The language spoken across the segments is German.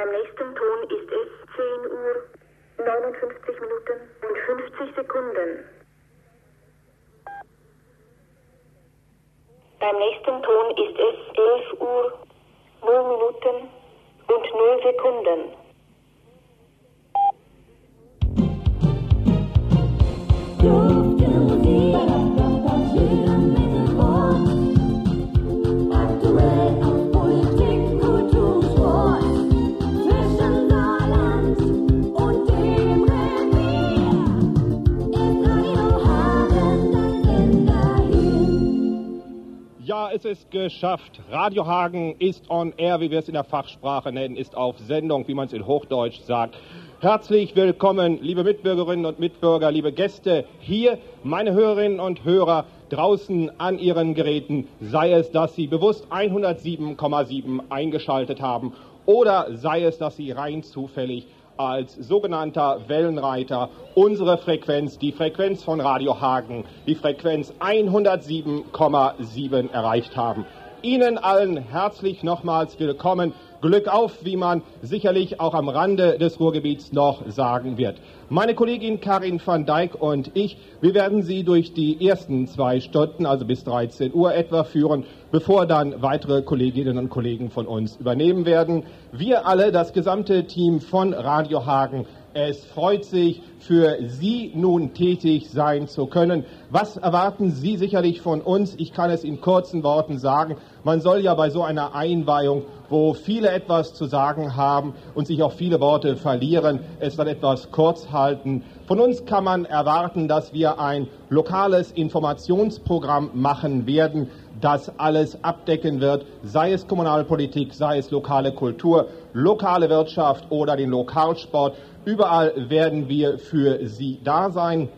Beim nächsten Ton ist es 10 Uhr 59 Minuten und 50 Sekunden. Beim nächsten Ton ist es 11 Uhr 0 Minuten und 0 Sekunden. Es ist geschafft. Radio Hagen ist on air, wie wir es in der Fachsprache nennen, ist auf Sendung, wie man es in Hochdeutsch sagt. Herzlich willkommen, liebe Mitbürgerinnen und Mitbürger, liebe Gäste hier, meine Hörerinnen und Hörer draußen an ihren Geräten, sei es, dass sie bewusst 107,7 eingeschaltet haben oder sei es, dass sie rein zufällig als sogenannter Wellenreiter unsere Frequenz, die Frequenz von Radio Hagen, die Frequenz 107,7 erreicht haben. Ihnen allen herzlich nochmals willkommen. Glück auf, wie man sicherlich auch am Rande des Ruhrgebiets noch sagen wird. Meine Kollegin Karin van Dijk und ich, wir werden Sie durch die ersten zwei Stunden, also bis 13 Uhr etwa führen, bevor dann weitere Kolleginnen und Kollegen von uns übernehmen werden. Wir alle, das gesamte Team von Radio Hagen, es freut sich, für Sie nun tätig sein zu können. Was erwarten Sie sicherlich von uns? Ich kann es in kurzen Worten sagen. Man soll ja bei so einer Einweihung, wo viele etwas zu sagen haben und sich auch viele Worte verlieren, es dann etwas kurz halten. Von uns kann man erwarten, dass wir ein lokales Informationsprogramm machen werden, das alles abdecken wird, sei es Kommunalpolitik, sei es lokale Kultur, lokale Wirtschaft oder den Lokalsport. Überall werden wir für Sie da sein.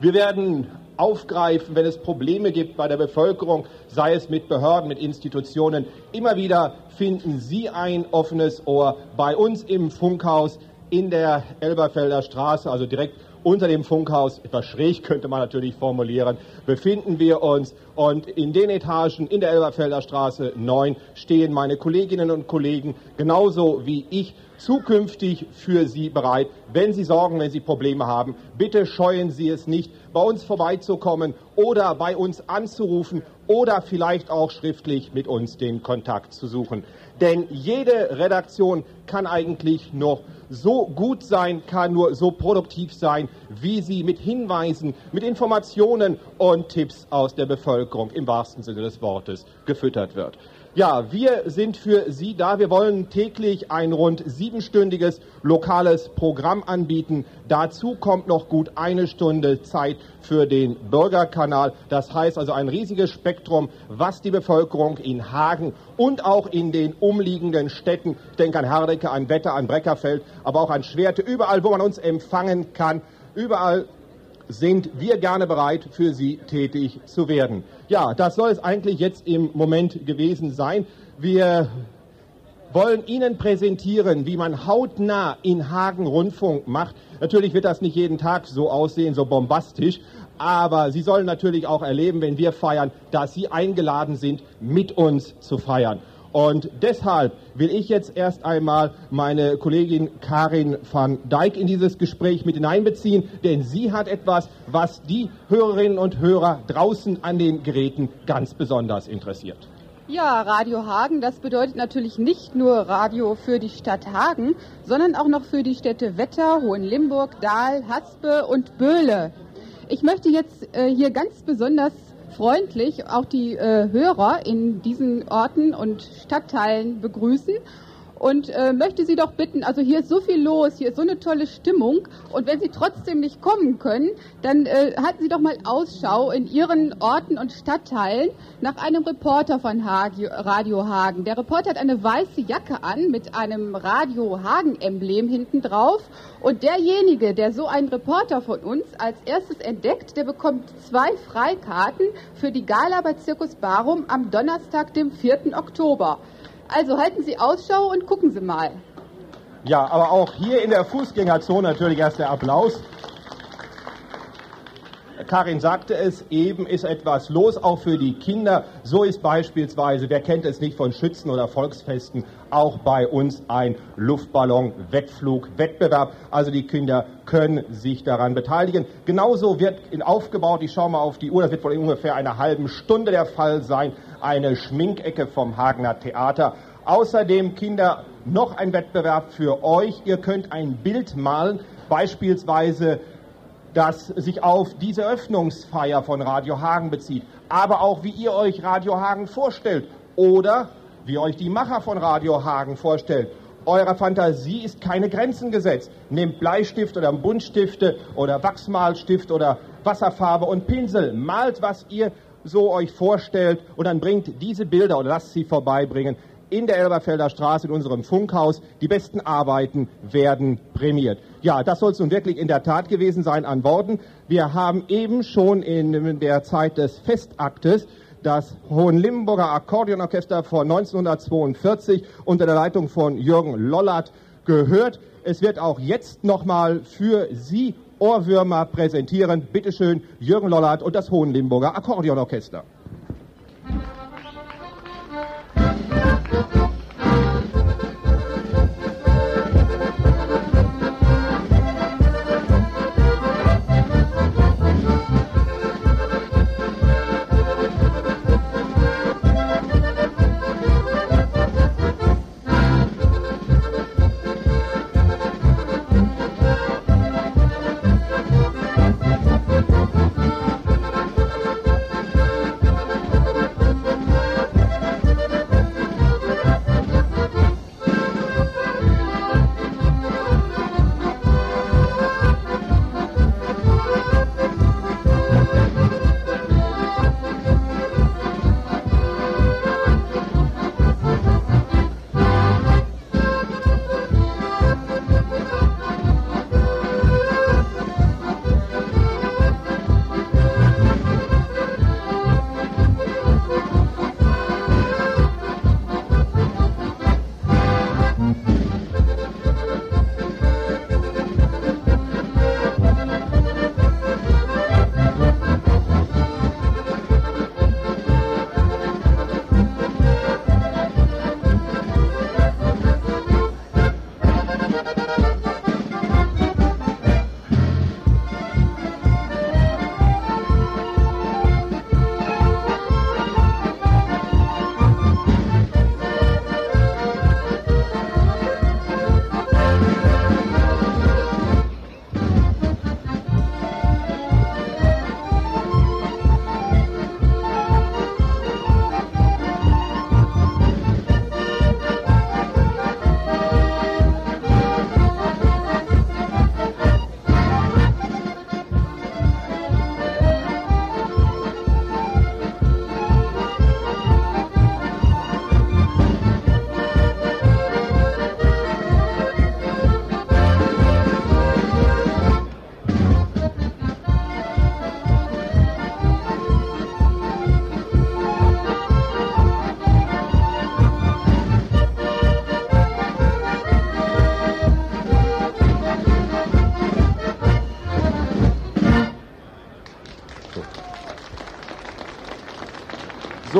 Wir werden aufgreifen, wenn es Probleme gibt bei der Bevölkerung, sei es mit Behörden, mit Institutionen. Immer wieder finden Sie ein offenes Ohr bei uns im Funkhaus in der Elberfelder Straße, also direkt unter dem Funkhaus, etwas schräg könnte man natürlich formulieren, befinden wir uns. Und in den Etagen in der Elberfelder Straße 9 stehen meine Kolleginnen und Kollegen genauso wie ich zukünftig für Sie bereit. Wenn Sie Sorgen, wenn Sie Probleme haben, bitte scheuen Sie es nicht, bei uns vorbeizukommen oder bei uns anzurufen oder vielleicht auch schriftlich mit uns den Kontakt zu suchen. Denn jede Redaktion kann eigentlich noch so gut sein, kann nur so produktiv sein, wie sie mit Hinweisen, mit Informationen und Tipps aus der Bevölkerung im wahrsten Sinne des Wortes gefüttert wird. Ja, wir sind für Sie da. Wir wollen täglich ein rund siebenstündiges lokales Programm anbieten. Dazu kommt noch gut eine Stunde Zeit für den Bürgerkanal. Das heißt also ein riesiges Spektrum, was die Bevölkerung in Hagen und auch in den umliegenden Städten, ich denke an Herdecke, an Wetter, an Breckerfeld, aber auch an Schwerte, überall, wo man uns empfangen kann, überall sind wir gerne bereit, für Sie tätig zu werden. Ja, das soll es eigentlich jetzt im Moment gewesen sein. Wir wollen Ihnen präsentieren, wie man hautnah in Hagen Rundfunk macht. Natürlich wird das nicht jeden Tag so aussehen, so bombastisch, aber Sie sollen natürlich auch erleben, wenn wir feiern, dass Sie eingeladen sind, mit uns zu feiern. Und deshalb will ich jetzt erst einmal meine Kollegin Karin van Dijk in dieses Gespräch mit hineinbeziehen, denn sie hat etwas, was die Hörerinnen und Hörer draußen an den Geräten ganz besonders interessiert. Ja, Radio Hagen, das bedeutet natürlich nicht nur Radio für die Stadt Hagen, sondern auch noch für die Städte Wetter, Hohenlimburg, Dahl, Haspe und Böhle. Ich möchte jetzt äh, hier ganz besonders freundlich auch die äh, Hörer in diesen Orten und Stadtteilen begrüßen und äh, möchte Sie doch bitten, also hier ist so viel los, hier ist so eine tolle Stimmung und wenn Sie trotzdem nicht kommen können, dann äh, halten Sie doch mal Ausschau in Ihren Orten und Stadtteilen nach einem Reporter von Hagi- Radio Hagen. Der Reporter hat eine weiße Jacke an mit einem Radio Hagen-Emblem hinten drauf und derjenige, der so einen Reporter von uns als erstes entdeckt, der bekommt zwei Freikarten für die Gala bei Zirkus Barum am Donnerstag, dem 4. Oktober. Also halten Sie Ausschau und gucken Sie mal. Ja, aber auch hier in der Fußgängerzone natürlich erst der Applaus. Karin sagte es, eben ist etwas los, auch für die Kinder. So ist beispielsweise, wer kennt es nicht von Schützen oder Volksfesten, auch bei uns ein Luftballon-Wettflug-Wettbewerb. Also die Kinder können sich daran beteiligen. Genauso wird aufgebaut, ich schaue mal auf die Uhr, das wird wohl in ungefähr einer halben Stunde der Fall sein, eine Schminkecke vom Hagener Theater. Außerdem, Kinder, noch ein Wettbewerb für euch. Ihr könnt ein Bild malen, beispielsweise das sich auf diese Öffnungsfeier von Radio Hagen bezieht, aber auch wie ihr euch Radio Hagen vorstellt oder wie euch die Macher von Radio Hagen vorstellt. Eurer Fantasie ist keine Grenzen gesetzt. Nehmt Bleistift oder Buntstifte oder Wachsmalstift oder Wasserfarbe und Pinsel. Malt, was ihr so euch vorstellt und dann bringt diese Bilder oder lasst sie vorbeibringen in der Elberfelder Straße in unserem Funkhaus. Die besten Arbeiten werden prämiert. Ja, das soll es nun wirklich in der Tat gewesen sein an Worten. Wir haben eben schon in der Zeit des Festaktes das Hohenlimburger Akkordeonorchester von 1942 unter der Leitung von Jürgen Lollert gehört. Es wird auch jetzt nochmal für Sie Ohrwürmer präsentieren. Bitte schön, Jürgen Lollert und das Hohenlimburger Akkordeonorchester.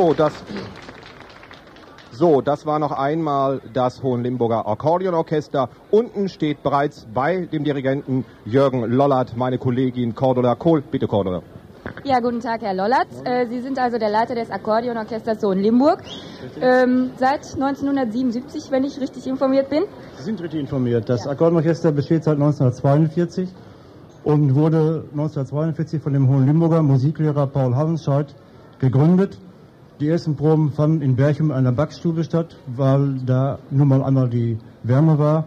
So, das, so, das war noch einmal das Hohenlimburger Akkordeonorchester. Unten steht bereits bei dem Dirigenten Jürgen Lollert meine Kollegin Cordula Kohl. Bitte, Cordula. Ja, guten Tag, Herr Lollert. Äh, Sie sind also der Leiter des Akkordeonorchesters Sohn Limburg. Ähm, seit 1977, wenn ich richtig informiert bin. Sie sind richtig informiert. Das Akkordeonorchester besteht seit 1942 und wurde 1942 von dem Hohenlimburger Musiklehrer Paul Havenscheid gegründet. Die ersten Proben fanden in Berchem in einer Backstube statt, weil da nun mal einmal die Wärme war.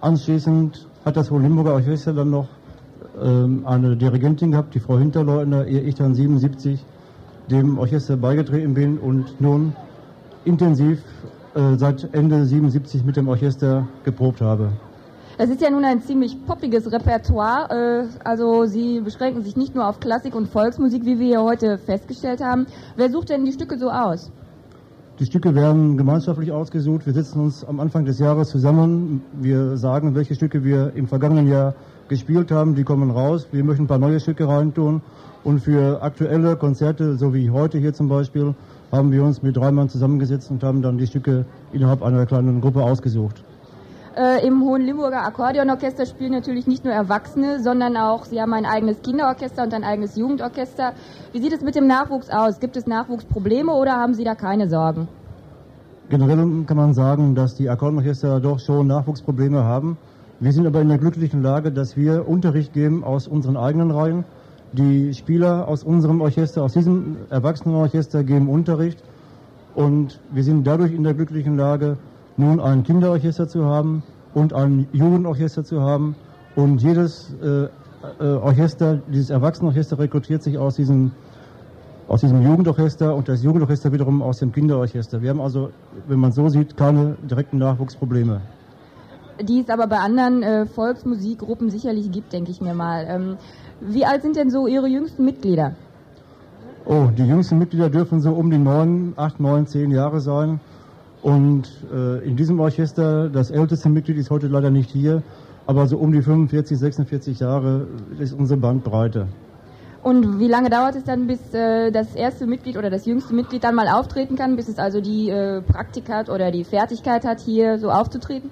Anschließend hat das Hohenlimburger Orchester dann noch ähm, eine Dirigentin gehabt, die Frau Hinterleutner, ehe ich dann 77 dem Orchester beigetreten bin und nun intensiv äh, seit Ende 77 mit dem Orchester geprobt habe. Das ist ja nun ein ziemlich poppiges Repertoire. Äh, also Sie beschränken sich nicht nur auf Klassik und Volksmusik, wie wir hier heute festgestellt haben. Wer sucht denn die Stücke so aus? Die Stücke werden gemeinschaftlich ausgesucht. Wir sitzen uns am Anfang des Jahres zusammen. Wir sagen, welche Stücke wir im vergangenen Jahr gespielt haben. Die kommen raus. Wir möchten ein paar neue Stücke reintun. Und für aktuelle Konzerte, so wie heute hier zum Beispiel, haben wir uns mit drei Mann zusammengesetzt und haben dann die Stücke innerhalb einer kleinen Gruppe ausgesucht. Äh, Im Hohenlimburger Akkordeonorchester spielen natürlich nicht nur Erwachsene, sondern auch, Sie haben ein eigenes Kinderorchester und ein eigenes Jugendorchester. Wie sieht es mit dem Nachwuchs aus? Gibt es Nachwuchsprobleme oder haben Sie da keine Sorgen? Generell kann man sagen, dass die Akkordeonorchester doch schon Nachwuchsprobleme haben. Wir sind aber in der glücklichen Lage, dass wir Unterricht geben aus unseren eigenen Reihen. Die Spieler aus unserem Orchester, aus diesem Erwachsenenorchester geben Unterricht und wir sind dadurch in der glücklichen Lage, nun ein Kinderorchester zu haben und ein Jugendorchester zu haben und jedes äh, äh, Orchester, dieses Erwachsenenorchester rekrutiert sich aus diesem aus diesem Jugendorchester und das Jugendorchester wiederum aus dem Kinderorchester. Wir haben also, wenn man so sieht, keine direkten Nachwuchsprobleme. Die es aber bei anderen äh, Volksmusikgruppen sicherlich gibt, denke ich mir mal. Ähm, wie alt sind denn so Ihre jüngsten Mitglieder? Oh, die jüngsten Mitglieder dürfen so um die neun, acht, neun, zehn Jahre sein. Und äh, in diesem Orchester, das älteste Mitglied ist heute leider nicht hier, aber so um die 45, 46 Jahre ist unsere Bandbreite. Und wie lange dauert es dann, bis äh, das erste Mitglied oder das jüngste Mitglied dann mal auftreten kann, bis es also die äh, Praktik hat oder die Fertigkeit hat, hier so aufzutreten?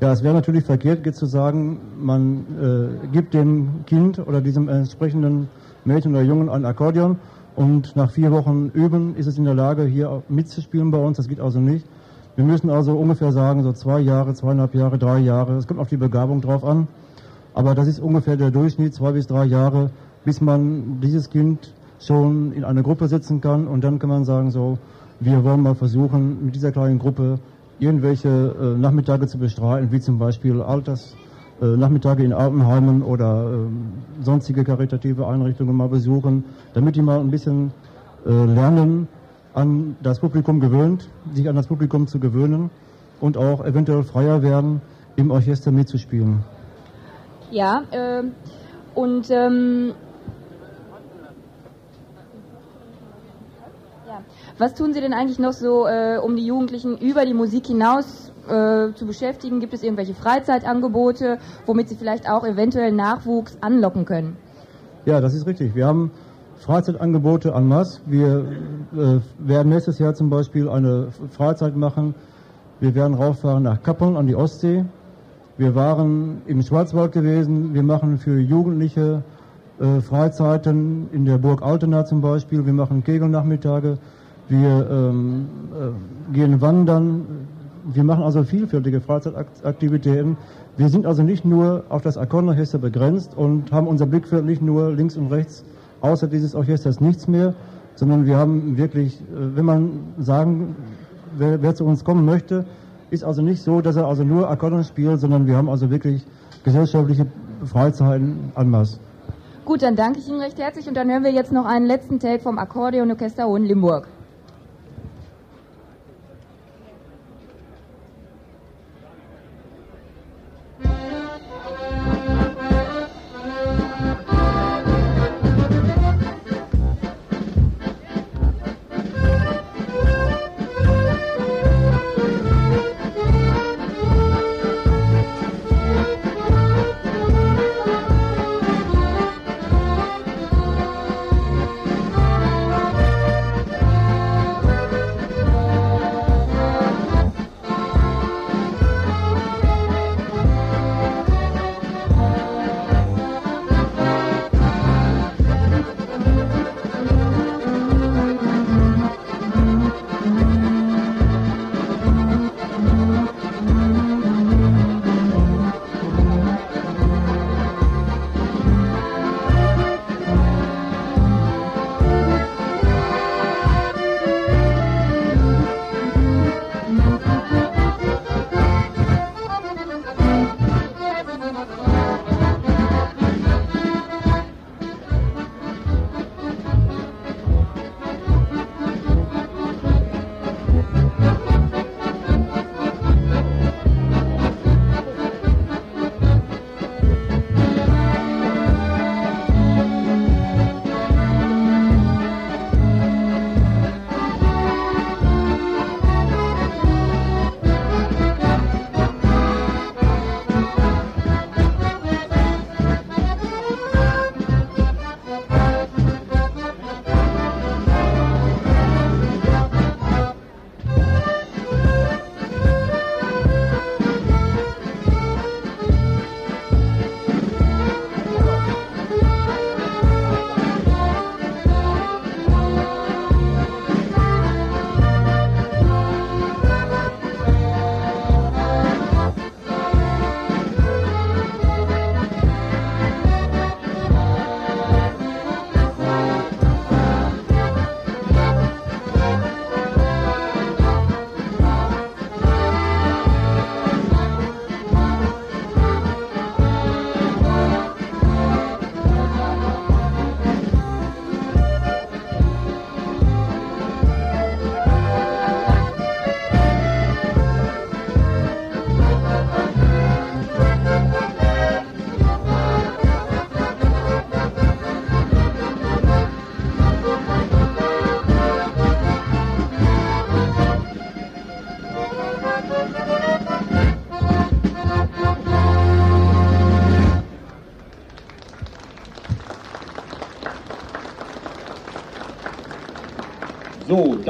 Ja, es wäre natürlich verkehrt, jetzt zu sagen, man äh, gibt dem Kind oder diesem entsprechenden Mädchen oder Jungen ein Akkordeon und nach vier Wochen Üben ist es in der Lage, hier mitzuspielen bei uns. Das geht also nicht. Wir müssen also ungefähr sagen, so zwei Jahre, zweieinhalb Jahre, drei Jahre. Es kommt auf die Begabung drauf an. Aber das ist ungefähr der Durchschnitt, zwei bis drei Jahre, bis man dieses Kind schon in eine Gruppe setzen kann. Und dann kann man sagen, so, wir wollen mal versuchen, mit dieser kleinen Gruppe irgendwelche äh, Nachmittage zu bestreiten, wie zum Beispiel Alters, Nachmittage in Altenheimen oder äh, sonstige karitative Einrichtungen mal besuchen, damit die mal ein bisschen äh, lernen, an das Publikum gewöhnt, sich an das Publikum zu gewöhnen und auch eventuell freier werden, im Orchester mitzuspielen. Ja, äh, und ähm, ja. was tun Sie denn eigentlich noch so, äh, um die Jugendlichen über die Musik hinaus äh, zu beschäftigen? Gibt es irgendwelche Freizeitangebote, womit Sie vielleicht auch eventuell Nachwuchs anlocken können? Ja, das ist richtig. Wir haben Freizeitangebote en masse. Wir äh, werden nächstes Jahr zum Beispiel eine Freizeit machen. Wir werden rauffahren nach Kappeln an die Ostsee. Wir waren im Schwarzwald gewesen. Wir machen für Jugendliche äh, Freizeiten in der Burg Altena zum Beispiel. Wir machen Kegelnachmittage. Wir ähm, äh, gehen wandern. Wir machen also vielfältige Freizeitaktivitäten. Wir sind also nicht nur auf das Akkordeonorchester begrenzt und haben unser Blickfeld nicht nur links und rechts außer dieses Orchesters nichts mehr, sondern wir haben wirklich, äh, wenn man sagen, wer, wer zu uns kommen möchte, ist also nicht so, dass er also nur Akkordeon spielt, sondern wir haben also wirklich gesellschaftliche Freizeiten en masse. Gut, dann danke ich Ihnen recht herzlich und dann hören wir jetzt noch einen letzten Take vom Akkordeonorchester Hohenlimburg.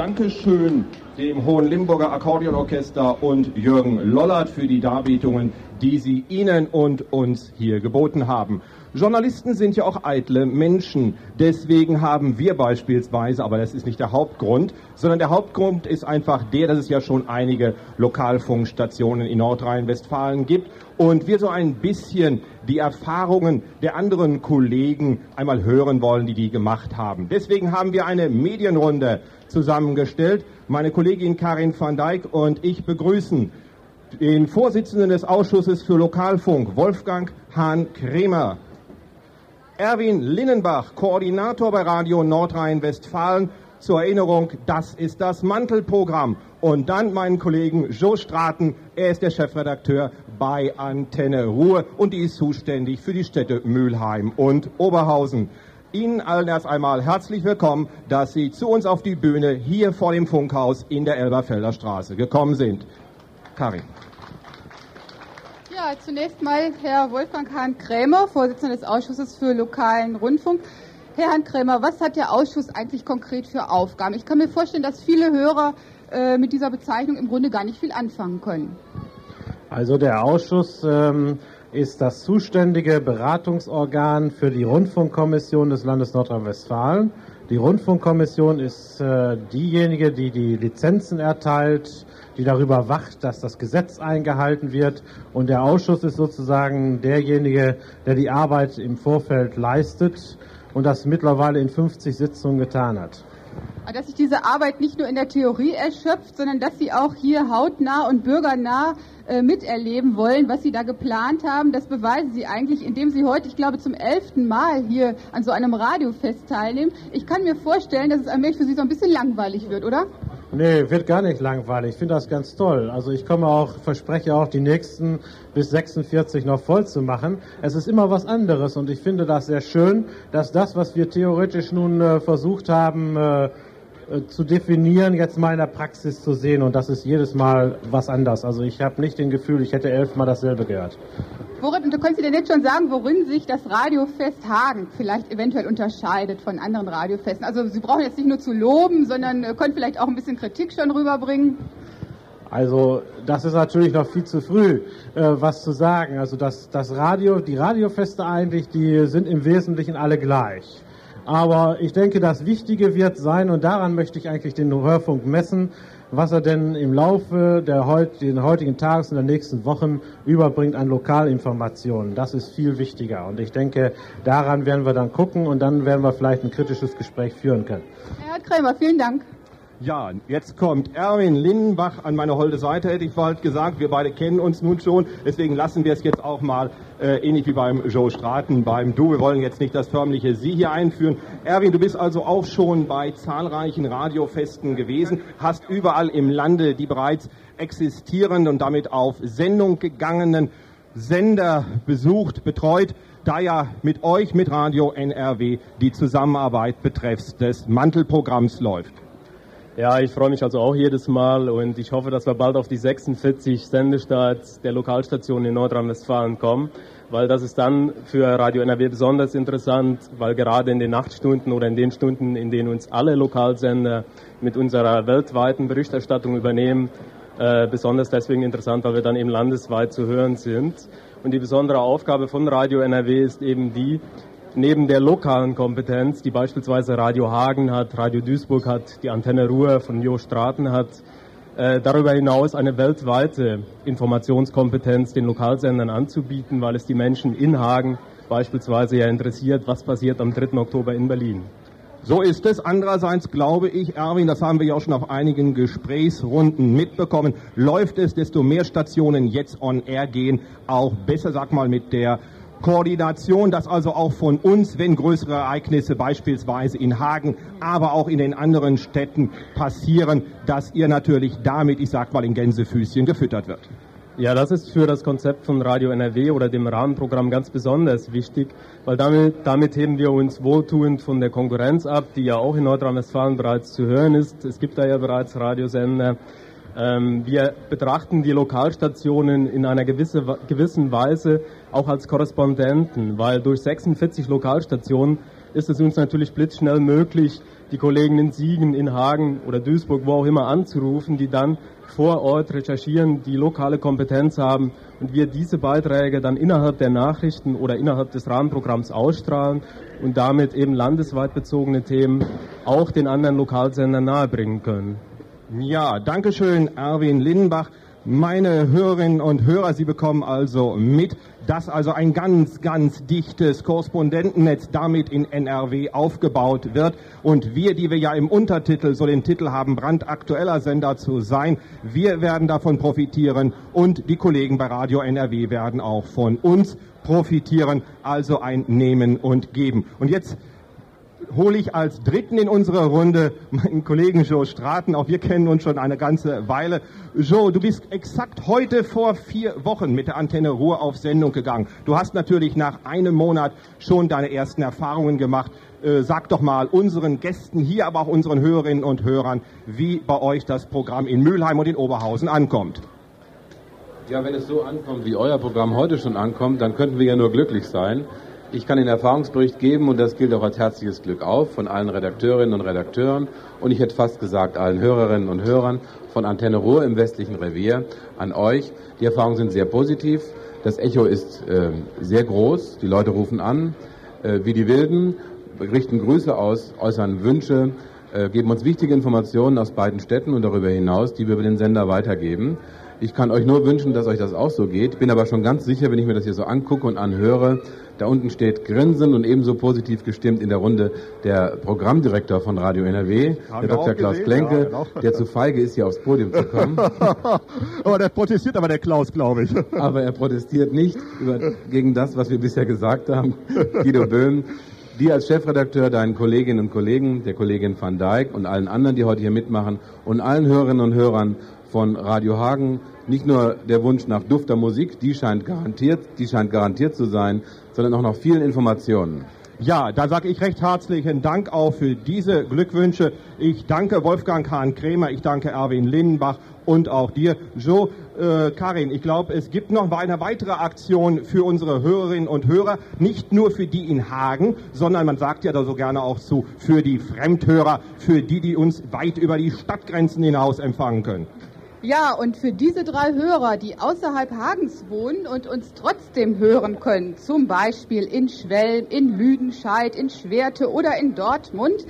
So, danke schön dem Hohen Limburger Akkordeonorchester und Jürgen Lollert für die Darbietungen, die sie Ihnen und uns hier geboten haben. Journalisten sind ja auch eitle Menschen. Deswegen haben wir beispielsweise, aber das ist nicht der Hauptgrund, sondern der Hauptgrund ist einfach der, dass es ja schon einige Lokalfunkstationen in Nordrhein-Westfalen gibt und wir so ein bisschen die Erfahrungen der anderen Kollegen einmal hören wollen, die die gemacht haben. Deswegen haben wir eine Medienrunde zusammengestellt. Meine Kollegin Karin van Dijk und ich begrüßen den Vorsitzenden des Ausschusses für Lokalfunk, Wolfgang Hahn-Kremer. Erwin Linnenbach, Koordinator bei Radio Nordrhein-Westfalen. Zur Erinnerung, das ist das Mantelprogramm. Und dann meinen Kollegen Joe Straten, er ist der Chefredakteur bei Antenne Ruhr und die ist zuständig für die Städte Mülheim und Oberhausen. Ihnen allen erst einmal herzlich willkommen, dass Sie zu uns auf die Bühne hier vor dem Funkhaus in der Elberfelder Straße gekommen sind. Karin. Ja, zunächst mal Herr Wolfgang Hahn-Krämer, Vorsitzender des Ausschusses für lokalen Rundfunk. Herr Hahn-Krämer, was hat der Ausschuss eigentlich konkret für Aufgaben? Ich kann mir vorstellen, dass viele Hörer äh, mit dieser Bezeichnung im Grunde gar nicht viel anfangen können. Also der Ausschuss ähm, ist das zuständige Beratungsorgan für die Rundfunkkommission des Landes Nordrhein-Westfalen. Die Rundfunkkommission ist äh, diejenige, die die Lizenzen erteilt, die darüber wacht, dass das Gesetz eingehalten wird. Und der Ausschuss ist sozusagen derjenige, der die Arbeit im Vorfeld leistet und das mittlerweile in 50 Sitzungen getan hat. Dass sich diese Arbeit nicht nur in der Theorie erschöpft, sondern dass Sie auch hier hautnah und bürgernah äh, miterleben wollen, was Sie da geplant haben, das beweisen Sie eigentlich, indem Sie heute, ich glaube, zum elften Mal hier an so einem Radiofest teilnehmen. Ich kann mir vorstellen, dass es allmählich für Sie so ein bisschen langweilig wird, oder? Nee, wird gar nicht langweilig. Ich finde das ganz toll. Also ich komme auch, verspreche auch, die nächsten bis 46 noch voll zu machen. Es ist immer was anderes und ich finde das sehr schön, dass das, was wir theoretisch nun äh, versucht haben äh, zu definieren, jetzt mal in der Praxis zu sehen und das ist jedes Mal was anders. Also ich habe nicht den Gefühl, ich hätte elfmal dasselbe gehört. Worin, du kannst dir denn jetzt schon sagen, worin sich das Radiofest Hagen vielleicht eventuell unterscheidet von anderen Radiofesten? Also Sie brauchen jetzt nicht nur zu loben, sondern äh, können vielleicht auch ein bisschen Kritik schon rüberbringen. Also das ist natürlich noch viel zu früh, äh, was zu sagen. Also das, das Radio, die Radiofeste eigentlich, die sind im Wesentlichen alle gleich. Aber ich denke, das Wichtige wird sein, und daran möchte ich eigentlich den Hörfunk messen, was er denn im Laufe der heut, den heutigen Tages und der nächsten Wochen überbringt an Lokalinformationen. Das ist viel wichtiger. Und ich denke, daran werden wir dann gucken und dann werden wir vielleicht ein kritisches Gespräch führen können. Herr Krämer, vielen Dank. Ja, jetzt kommt Erwin Linnenbach an meine holde Seite, hätte ich bald gesagt. Wir beide kennen uns nun schon, deswegen lassen wir es jetzt auch mal äh, ähnlich wie beim Joe Straten, beim Du. Wir wollen jetzt nicht das förmliche Sie hier einführen. Erwin, du bist also auch schon bei zahlreichen Radiofesten gewesen, hast überall im Lande die bereits existierenden und damit auf Sendung gegangenen Sender besucht, betreut da ja mit euch, mit Radio NRW, die Zusammenarbeit betreffs des Mantelprogramms läuft. Ja, ich freue mich also auch jedes Mal und ich hoffe, dass wir bald auf die 46 Sendestarts der Lokalstationen in Nordrhein-Westfalen kommen, weil das ist dann für Radio NRW besonders interessant, weil gerade in den Nachtstunden oder in den Stunden, in denen uns alle Lokalsender mit unserer weltweiten Berichterstattung übernehmen, äh, besonders deswegen interessant, weil wir dann eben landesweit zu hören sind. Und die besondere Aufgabe von Radio NRW ist eben die, neben der lokalen Kompetenz, die beispielsweise Radio Hagen hat, Radio Duisburg hat, die Antenne Ruhr von Jo Straten hat, äh, darüber hinaus eine weltweite Informationskompetenz den Lokalsendern anzubieten, weil es die Menschen in Hagen beispielsweise ja interessiert, was passiert am 3. Oktober in Berlin. So ist es. Andererseits glaube ich, Erwin, das haben wir ja auch schon auf einigen Gesprächsrunden mitbekommen, läuft es, desto mehr Stationen jetzt on air gehen, auch besser, sag mal, mit der Koordination, dass also auch von uns, wenn größere Ereignisse beispielsweise in Hagen, aber auch in den anderen Städten passieren, dass ihr natürlich damit, ich sag mal, in Gänsefüßchen gefüttert wird. Ja, das ist für das Konzept von Radio NRW oder dem Rahmenprogramm ganz besonders wichtig, weil damit, damit heben wir uns wohltuend von der Konkurrenz ab, die ja auch in Nordrhein-Westfalen bereits zu hören ist. Es gibt da ja bereits Radiosender. Ähm, wir betrachten die Lokalstationen in einer gewisse, gewissen Weise auch als Korrespondenten, weil durch 46 Lokalstationen ist es uns natürlich blitzschnell möglich, die Kollegen in Siegen, in Hagen oder Duisburg, wo auch immer anzurufen, die dann vor Ort recherchieren, die lokale Kompetenz haben und wir diese Beiträge dann innerhalb der Nachrichten oder innerhalb des Rahmenprogramms ausstrahlen und damit eben landesweit bezogene Themen auch den anderen Lokalsendern nahebringen können. Ja, danke schön, Erwin Lindenbach. Meine Hörerinnen und Hörer, Sie bekommen also mit, dass also ein ganz, ganz dichtes Korrespondentennetz damit in NRW aufgebaut wird. Und wir, die wir ja im Untertitel so den Titel haben, brandaktueller Sender zu sein, wir werden davon profitieren und die Kollegen bei Radio NRW werden auch von uns profitieren. Also ein Nehmen und Geben. Und jetzt hole ich als Dritten in unsere Runde meinen Kollegen Joe Straten. Auch wir kennen uns schon eine ganze Weile. Joe, du bist exakt heute vor vier Wochen mit der Antenne Ruhr auf Sendung gegangen. Du hast natürlich nach einem Monat schon deine ersten Erfahrungen gemacht. Äh, sag doch mal unseren Gästen hier, aber auch unseren Hörerinnen und Hörern, wie bei euch das Programm in Mülheim und in Oberhausen ankommt. Ja, wenn es so ankommt, wie euer Programm heute schon ankommt, dann könnten wir ja nur glücklich sein. Ich kann den Erfahrungsbericht geben und das gilt auch als herzliches Glück auf von allen Redakteurinnen und Redakteuren und ich hätte fast gesagt allen Hörerinnen und Hörern von Antenne Ruhr im westlichen Revier an euch. Die Erfahrungen sind sehr positiv. Das Echo ist äh, sehr groß. Die Leute rufen an, äh, wie die Wilden, richten Grüße aus, äußern Wünsche, äh, geben uns wichtige Informationen aus beiden Städten und darüber hinaus, die wir über den Sender weitergeben. Ich kann euch nur wünschen, dass euch das auch so geht. Bin aber schon ganz sicher, wenn ich mir das hier so angucke und anhöre, da unten steht grinsend und ebenso positiv gestimmt in der Runde der Programmdirektor von Radio NRW, Haben der Dr. Klaus gesehen, Klenke, ja, genau. der zu feige ist, hier aufs Podium zu kommen. aber der protestiert aber der Klaus, glaube ich. aber er protestiert nicht über, gegen das, was wir bisher gesagt haben. Guido Böhm, dir als Chefredakteur, deinen Kolleginnen und Kollegen, der Kollegin van Dijk und allen anderen, die heute hier mitmachen und allen Hörerinnen und Hörern von Radio Hagen nicht nur der Wunsch nach dufter Musik, die scheint garantiert, die scheint garantiert zu sein, sondern auch nach vielen Informationen. Ja, da sage ich recht herzlichen Dank auch für diese Glückwünsche. Ich danke Wolfgang Hahn Krämer, ich danke Erwin Lindenbach und auch dir, Joe. Äh, Karin, ich glaube, es gibt noch eine weitere Aktion für unsere Hörerinnen und Hörer, nicht nur für die in Hagen, sondern man sagt ja da so gerne auch zu, für die Fremdhörer, für die, die uns weit über die Stadtgrenzen hinaus empfangen können. Ja, und für diese drei Hörer, die außerhalb Hagens wohnen und uns trotzdem hören können, zum Beispiel in Schwelm, in Lüdenscheid, in Schwerte oder in Dortmund,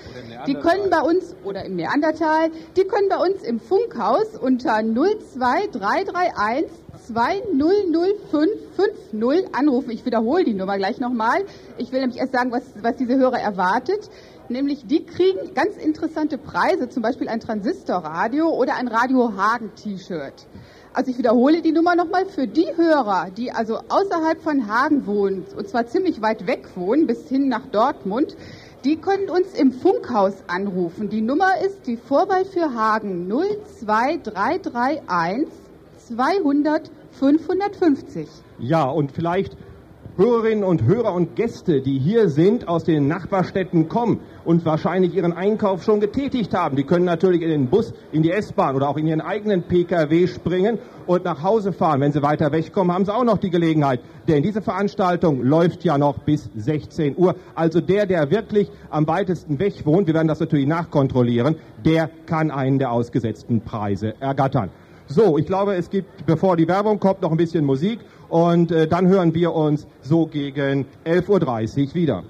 die können bei uns, oder im Neandertal, die können bei uns im Funkhaus unter 02331 200550 anrufen. Ich wiederhole die Nummer gleich nochmal. Ich will nämlich erst sagen, was, was diese Hörer erwartet. Nämlich die kriegen ganz interessante Preise, zum Beispiel ein Transistorradio oder ein Radio Hagen T-Shirt. Also ich wiederhole die Nummer nochmal für die Hörer, die also außerhalb von Hagen wohnen, und zwar ziemlich weit weg wohnen, bis hin nach Dortmund, die können uns im Funkhaus anrufen. Die Nummer ist die Vorwahl für Hagen 02331 200 550. Ja, und vielleicht Hörerinnen und Hörer und Gäste, die hier sind, aus den Nachbarstädten kommen und wahrscheinlich ihren Einkauf schon getätigt haben. Die können natürlich in den Bus, in die S-Bahn oder auch in ihren eigenen Pkw springen und nach Hause fahren. Wenn sie weiter wegkommen, haben sie auch noch die Gelegenheit. Denn diese Veranstaltung läuft ja noch bis 16 Uhr. Also der, der wirklich am weitesten weg wohnt, wir werden das natürlich nachkontrollieren, der kann einen der ausgesetzten Preise ergattern. So, ich glaube, es gibt, bevor die Werbung kommt, noch ein bisschen Musik und äh, dann hören wir uns so gegen 11.30 Uhr wieder.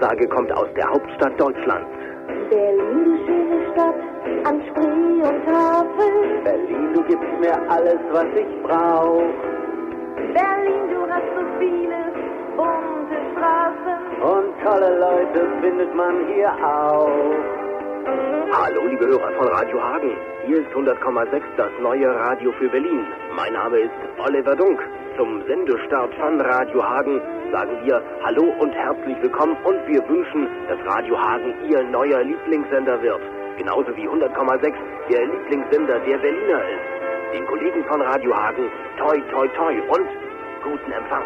Ansage kommt aus der Hauptstadt Deutschlands. Berlin, du schöne Stadt, an Spree und Hafen. Berlin, du gibst mir alles, was ich brauch. Berlin, du hast so viele bunte Straßen. Und tolle Leute findet man hier auch. Hallo, liebe Hörer von Radio Hagen. Hier ist 100,6 das neue Radio für Berlin. Mein Name ist Oliver Dunk. Zum Sendestart von Radio Hagen sagen wir Hallo und herzlich willkommen und wir wünschen, dass Radio Hagen Ihr neuer Lieblingssender wird. Genauso wie 100,6 der Lieblingssender der Berliner ist. Den Kollegen von Radio Hagen toi toi toi und guten Empfang.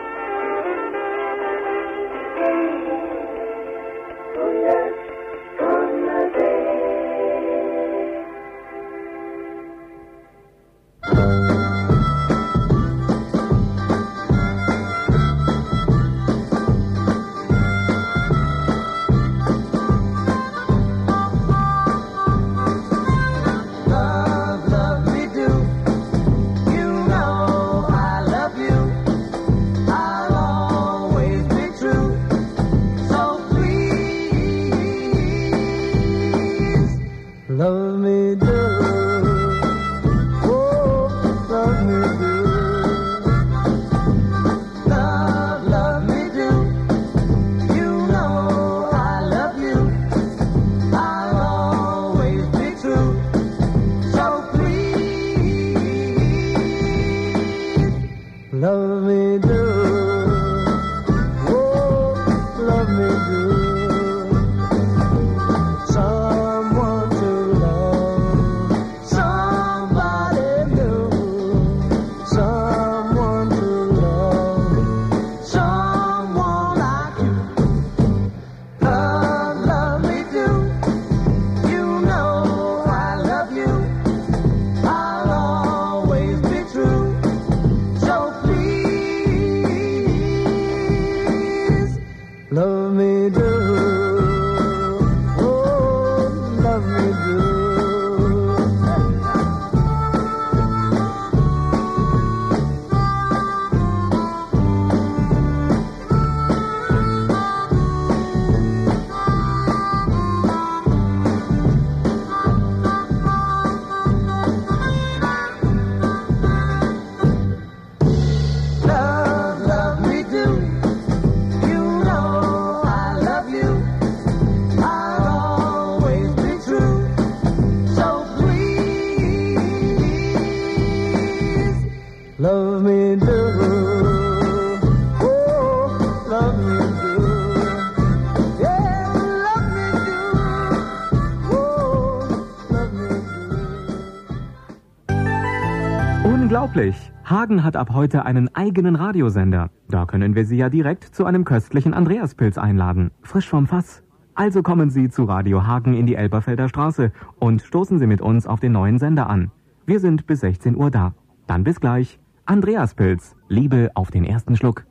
Unglaublich! Hagen hat ab heute einen eigenen Radiosender. Da können wir Sie ja direkt zu einem köstlichen Andreaspilz einladen. Frisch vom Fass. Also kommen Sie zu Radio Hagen in die Elberfelder Straße und stoßen Sie mit uns auf den neuen Sender an. Wir sind bis 16 Uhr da. Dann bis gleich. Andreaspilz. Liebe auf den ersten Schluck.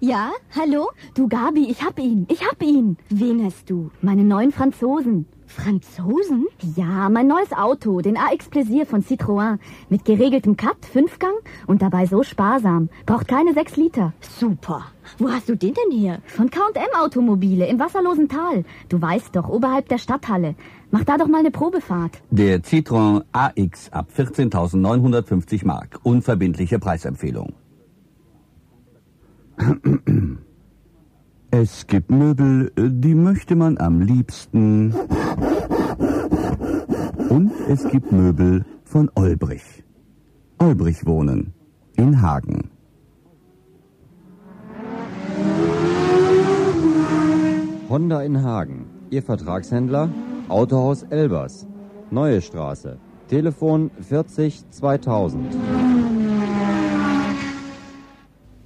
Ja, hallo? Du Gabi, ich hab ihn. Ich hab ihn. Wen hast du? Meine neuen Franzosen. Franzosen? Ja, mein neues Auto, den AX Plaisir von Citroën. Mit geregeltem Cut, Fünfgang und dabei so sparsam. Braucht keine sechs Liter. Super. Wo hast du den denn her? Von K&M Automobile im wasserlosen Tal. Du weißt doch, oberhalb der Stadthalle. Mach da doch mal eine Probefahrt. Der Citroën AX ab 14.950 Mark. Unverbindliche Preisempfehlung. Es gibt Möbel, die möchte man am liebsten. Und es gibt Möbel von Olbrich. Olbrich wohnen in Hagen. Honda in Hagen. Ihr Vertragshändler? Autohaus Elbers. Neue Straße. Telefon 40 2000.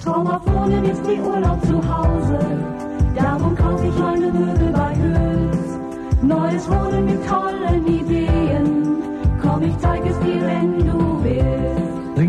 Traumhaft wohnen ist die Urlaub zu Hause. Darum kaufe ich meine Möbel bei Hüls. Neues Wohnen mit tollen Ideen.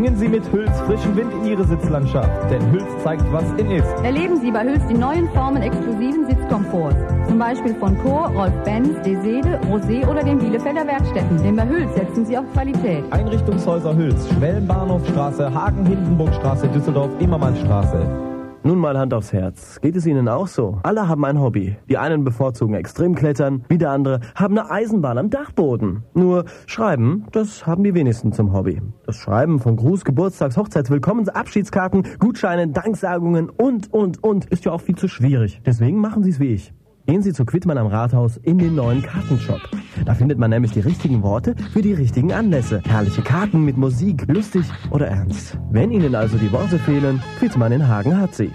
Bringen Sie mit Hüls frischen Wind in Ihre Sitzlandschaft, denn Hüls zeigt, was in ist. Erleben Sie bei Hüls die neuen Formen exklusiven Sitzkomforts. Zum Beispiel von Chor, Rolf Benz, Desede, Rosé oder den Bielefelder Werkstätten. Denn bei Hüls setzen Sie auf Qualität. Einrichtungshäuser Hüls, Schwellenbahnhofstraße, Hagen-Hindenburgstraße, Düsseldorf, Immermannstraße. Nun mal Hand aufs Herz. Geht es Ihnen auch so? Alle haben ein Hobby. Die einen bevorzugen Extremklettern, wieder andere haben eine Eisenbahn am Dachboden. Nur Schreiben, das haben die wenigsten zum Hobby. Das Schreiben von Gruß, Geburtstags, Hochzeits, Willkommens, Abschiedskarten, Gutscheinen, Danksagungen und, und, und ist ja auch viel zu schwierig. Deswegen machen Sie es wie ich. Gehen Sie zu Quittmann am Rathaus in den neuen Kartenshop. Da findet man nämlich die richtigen Worte für die richtigen Anlässe. Herrliche Karten mit Musik, lustig oder ernst. Wenn Ihnen also die Worte fehlen, Quittmann in Hagen hat sie.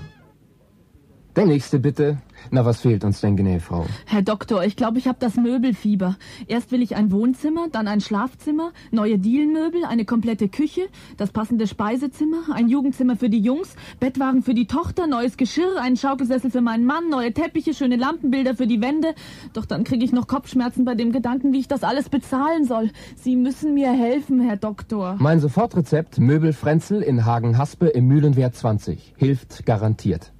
Der nächste bitte. Na, was fehlt uns denn, Frau? Herr Doktor, ich glaube, ich habe das Möbelfieber. Erst will ich ein Wohnzimmer, dann ein Schlafzimmer, neue Dielenmöbel, eine komplette Küche, das passende Speisezimmer, ein Jugendzimmer für die Jungs, Bettwagen für die Tochter, neues Geschirr, einen Schaukelsessel für meinen Mann, neue Teppiche, schöne Lampenbilder für die Wände. Doch dann kriege ich noch Kopfschmerzen bei dem Gedanken, wie ich das alles bezahlen soll. Sie müssen mir helfen, Herr Doktor. Mein Sofortrezept Möbel Frenzel in Hagen-Haspe im Mühlenwert 20. Hilft garantiert.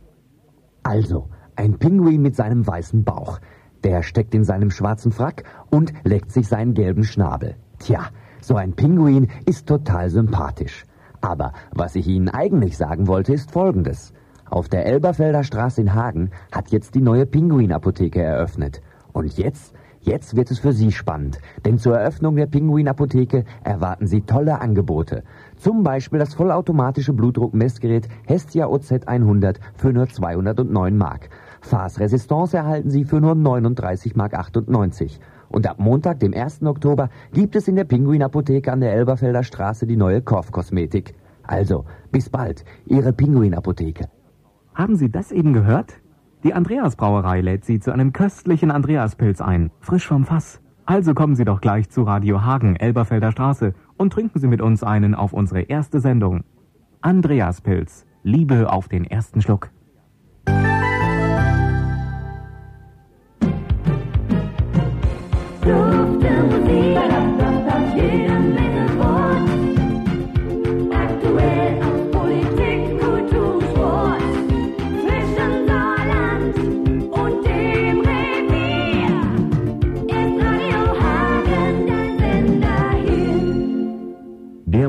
Also, ein Pinguin mit seinem weißen Bauch. Der steckt in seinem schwarzen Frack und leckt sich seinen gelben Schnabel. Tja, so ein Pinguin ist total sympathisch. Aber was ich Ihnen eigentlich sagen wollte, ist Folgendes. Auf der Elberfelder Straße in Hagen hat jetzt die neue Pinguinapotheke eröffnet. Und jetzt, jetzt wird es für Sie spannend. Denn zur Eröffnung der Pinguinapotheke erwarten Sie tolle Angebote. Zum Beispiel das vollautomatische Blutdruckmessgerät Hestia OZ 100 für nur 209 Mark. Fasresistance erhalten Sie für nur 39 Mark 98. Und ab Montag, dem 1. Oktober, gibt es in der Pinguinapotheke an der Elberfelder Straße die neue Korfkosmetik. Also, bis bald, Ihre Pinguinapotheke. Haben Sie das eben gehört? Die Andreas Brauerei lädt Sie zu einem köstlichen Andreaspilz ein, frisch vom Fass. Also kommen Sie doch gleich zu Radio Hagen, Elberfelder Straße und trinken Sie mit uns einen auf unsere erste Sendung. Andreaspilz, Liebe auf den ersten Schluck.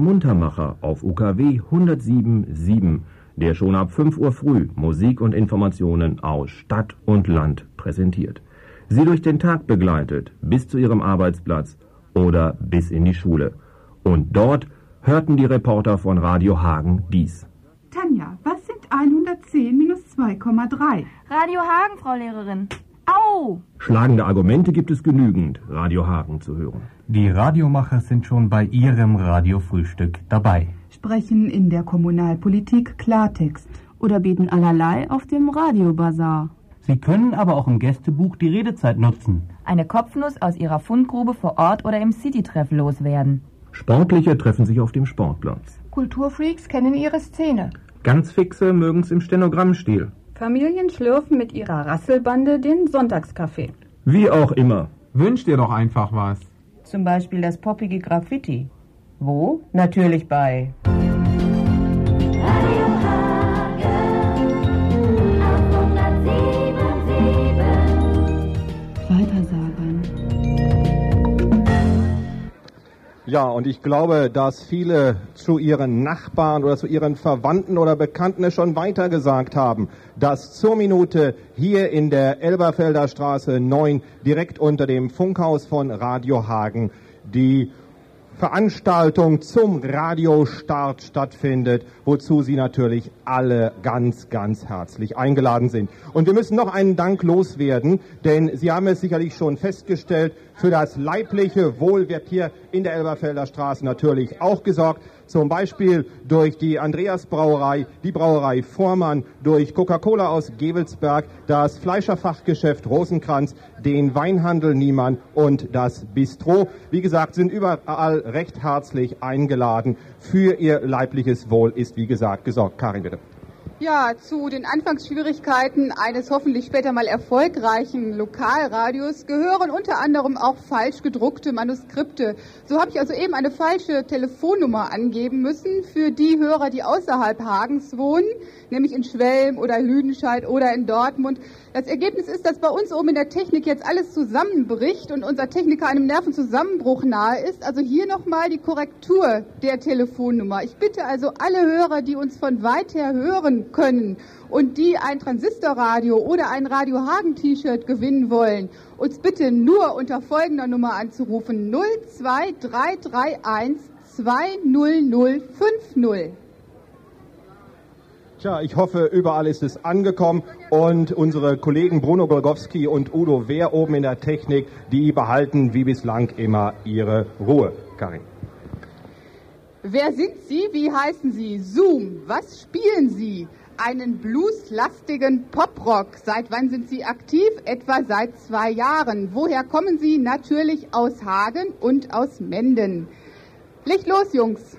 Muntermacher auf UKW 107.7, der schon ab 5 Uhr früh Musik und Informationen aus Stadt und Land präsentiert. Sie durch den Tag begleitet, bis zu ihrem Arbeitsplatz oder bis in die Schule. Und dort hörten die Reporter von Radio Hagen dies. Tanja, was sind 110 minus 2,3? Radio Hagen, Frau Lehrerin. Au! Schlagende Argumente gibt es genügend, Radio Hagen zu hören. Die Radiomacher sind schon bei ihrem Radiofrühstück dabei. Sprechen in der Kommunalpolitik Klartext. Oder bieten allerlei auf dem Radiobazar. Sie können aber auch im Gästebuch die Redezeit nutzen. Eine Kopfnuss aus Ihrer Fundgrube vor Ort oder im City-Treff loswerden. Sportliche treffen sich auf dem Sportplatz. Kulturfreaks kennen ihre Szene. Ganz fixe mögen's im Stenogrammstil. Familien schlürfen mit ihrer Rasselbande den Sonntagskaffee. Wie auch immer. Wünsch dir doch einfach was. Zum Beispiel das poppige Graffiti. Wo? Natürlich bei. Ja, und ich glaube, dass viele zu ihren Nachbarn oder zu ihren Verwandten oder Bekannten es schon weitergesagt haben, dass zur Minute hier in der Elberfelder Straße 9 direkt unter dem Funkhaus von Radio Hagen die Veranstaltung zum Radiostart stattfindet, wozu Sie natürlich alle ganz, ganz herzlich eingeladen sind. Und wir müssen noch einen Dank loswerden, denn Sie haben es sicherlich schon festgestellt, für das leibliche Wohl wird hier in der Elberfelder Straße natürlich auch gesorgt. Zum Beispiel durch die Andreas Brauerei, die Brauerei Vormann, durch Coca-Cola aus Gewelsberg, das Fleischerfachgeschäft Rosenkranz, den Weinhandel Niemann und das Bistro. Wie gesagt, sind überall recht herzlich eingeladen. Für ihr leibliches Wohl ist, wie gesagt, gesorgt. Karin, bitte. Ja, zu den Anfangsschwierigkeiten eines hoffentlich später mal erfolgreichen Lokalradios gehören unter anderem auch falsch gedruckte Manuskripte. So habe ich also eben eine falsche Telefonnummer angeben müssen für die Hörer, die außerhalb Hagens wohnen, nämlich in Schwelm oder Lüdenscheid oder in Dortmund. Das Ergebnis ist, dass bei uns oben in der Technik jetzt alles zusammenbricht und unser Techniker einem Nervenzusammenbruch nahe ist. Also hier nochmal die Korrektur der Telefonnummer. Ich bitte also alle Hörer, die uns von weit her hören können und die ein Transistorradio oder ein Radio Hagen T-Shirt gewinnen wollen, uns bitte nur unter folgender Nummer anzurufen 02331 20050. Tja, ich hoffe, überall ist es angekommen und unsere Kollegen Bruno Golgowski und Udo Wehr oben in der Technik, die behalten wie bislang immer ihre Ruhe. Karin. Wer sind Sie? Wie heißen Sie? Zoom. Was spielen Sie? Einen blueslastigen Poprock. Seit wann sind Sie aktiv? Etwa seit zwei Jahren. Woher kommen Sie? Natürlich aus Hagen und aus Menden. Licht los, Jungs.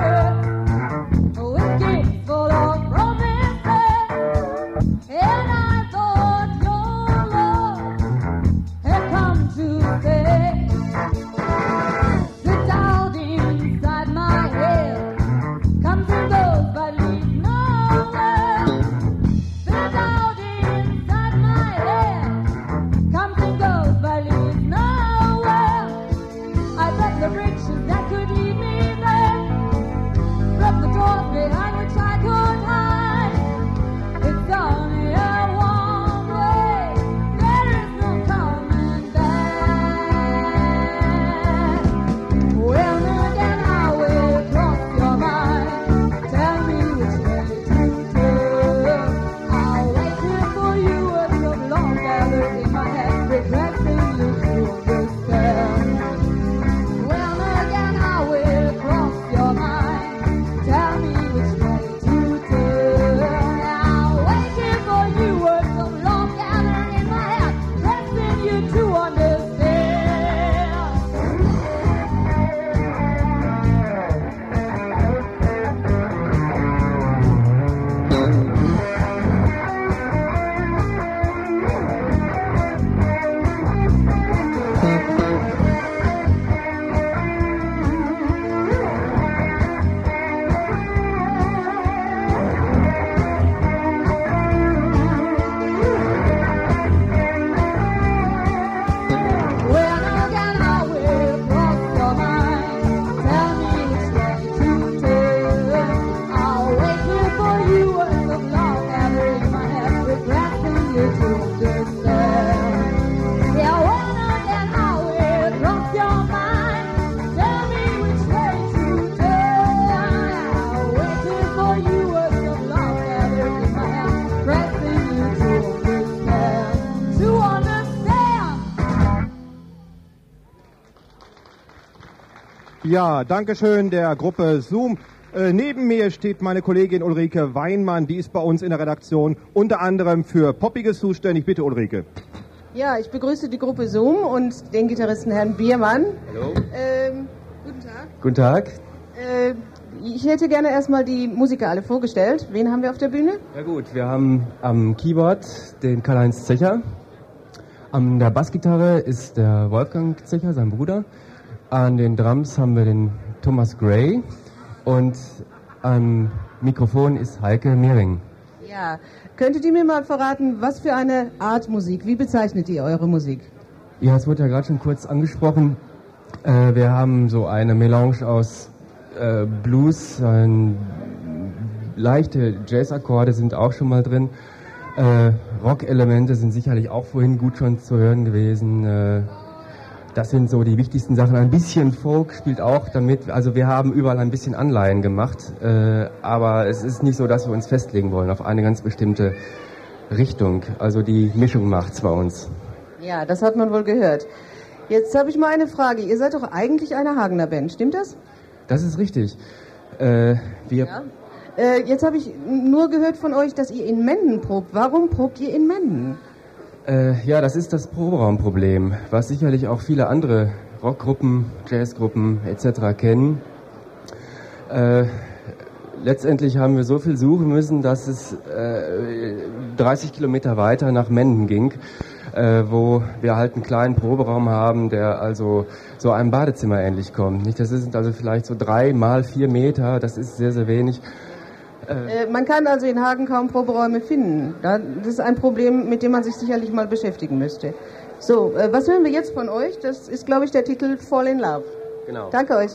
her. Ja, danke schön der Gruppe Zoom. Äh, neben mir steht meine Kollegin Ulrike Weinmann, die ist bei uns in der Redaktion unter anderem für Poppiges zuständig. Bitte Ulrike. Ja, ich begrüße die Gruppe Zoom und den Gitarristen Herrn Biermann. Hallo. Ähm, guten Tag. Guten Tag. Äh, ich hätte gerne erstmal die Musiker alle vorgestellt. Wen haben wir auf der Bühne? Ja gut, wir haben am Keyboard den Karl-Heinz Zecher. An der Bassgitarre ist der Wolfgang Zecher, sein Bruder. An den Drums haben wir den Thomas Gray. Und am Mikrofon ist Heike Mehring. Ja. Könntet ihr mir mal verraten, was für eine Art Musik, wie bezeichnet ihr eure Musik? Ja, es wurde ja gerade schon kurz angesprochen. Äh, wir haben so eine Melange aus äh, Blues, ein, leichte Jazz-Akkorde sind auch schon mal drin. Äh, Rock-Elemente sind sicherlich auch vorhin gut schon zu hören gewesen. Das sind so die wichtigsten Sachen. Ein bisschen Folk spielt auch damit. Also wir haben überall ein bisschen Anleihen gemacht, äh, aber es ist nicht so, dass wir uns festlegen wollen auf eine ganz bestimmte Richtung. Also die Mischung macht's bei uns. Ja, das hat man wohl gehört. Jetzt habe ich mal eine Frage. Ihr seid doch eigentlich eine Hagener Band, stimmt das? Das ist richtig. Äh, wir Ja. Äh, jetzt habe ich nur gehört von euch, dass ihr in Menden probt. Warum probt ihr in Menden? Äh, ja, das ist das Proberaumproblem, was sicherlich auch viele andere Rockgruppen, Jazzgruppen etc. kennen. Äh, letztendlich haben wir so viel suchen müssen, dass es äh, 30 Kilometer weiter nach Menden ging, äh, wo wir halt einen kleinen Proberaum haben, der also so einem Badezimmer ähnlich kommt. Nicht, das sind also vielleicht so drei mal vier Meter, das ist sehr, sehr wenig. Äh, man kann also in Hagen kaum Proberäume finden. Da- Das ist ein Problem, mit dem man sich sicherlich mal beschäftigen müsste. So, äh, was hören wir jetzt von euch? Das ist, glaube ich, der Titel Fall in Love. Genau. Danke euch.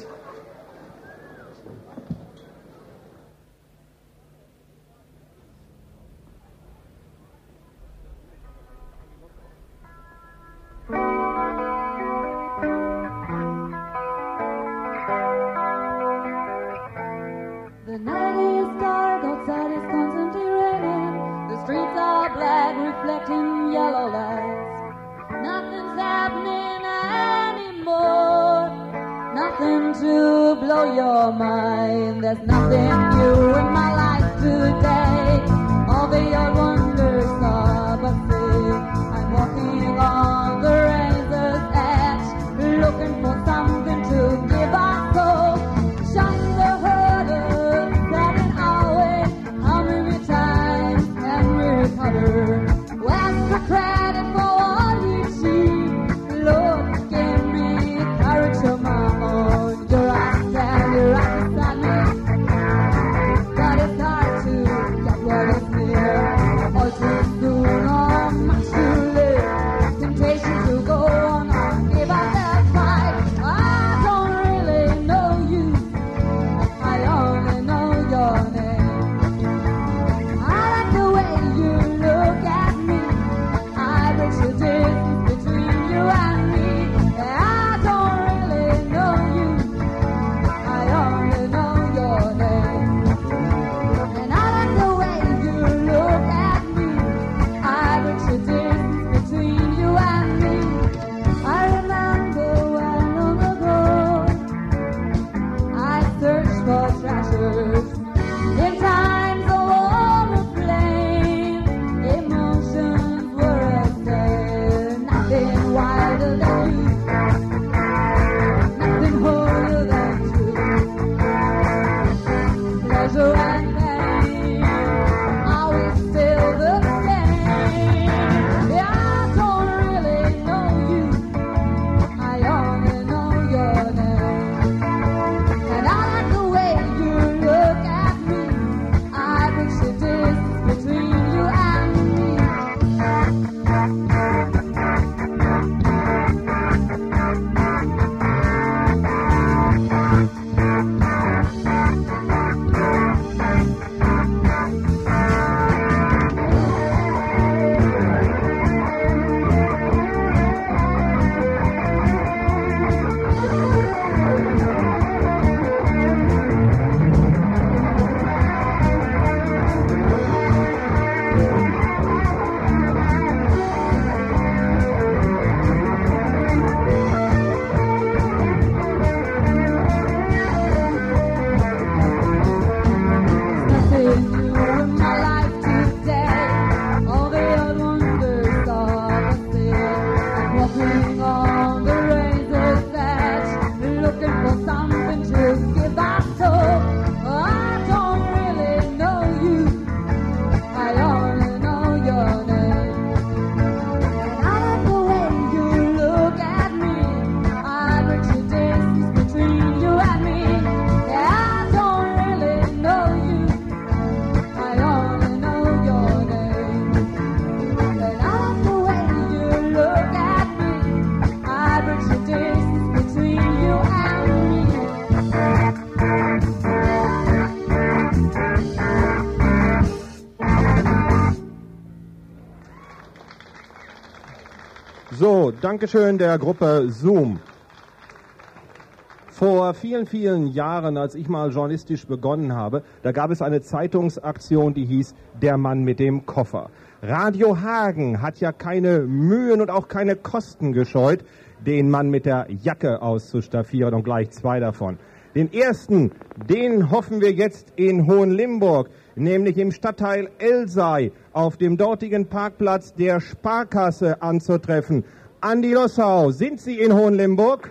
Dankeschön der Gruppe Zoom. Vor vielen, vielen Jahren, als ich mal journalistisch begonnen habe, da gab es eine Zeitungsaktion, die hieß Der Mann mit dem Koffer. Radio Hagen hat ja keine Mühen und auch keine Kosten gescheut, den Mann mit der Jacke auszustaffieren und gleich zwei davon. Den ersten, den hoffen wir jetzt in Hohenlimburg, nämlich im Stadtteil Elsei auf dem dortigen Parkplatz der Sparkasse anzutreffen. Andi Lossau, sind Sie in Hohenlimburg?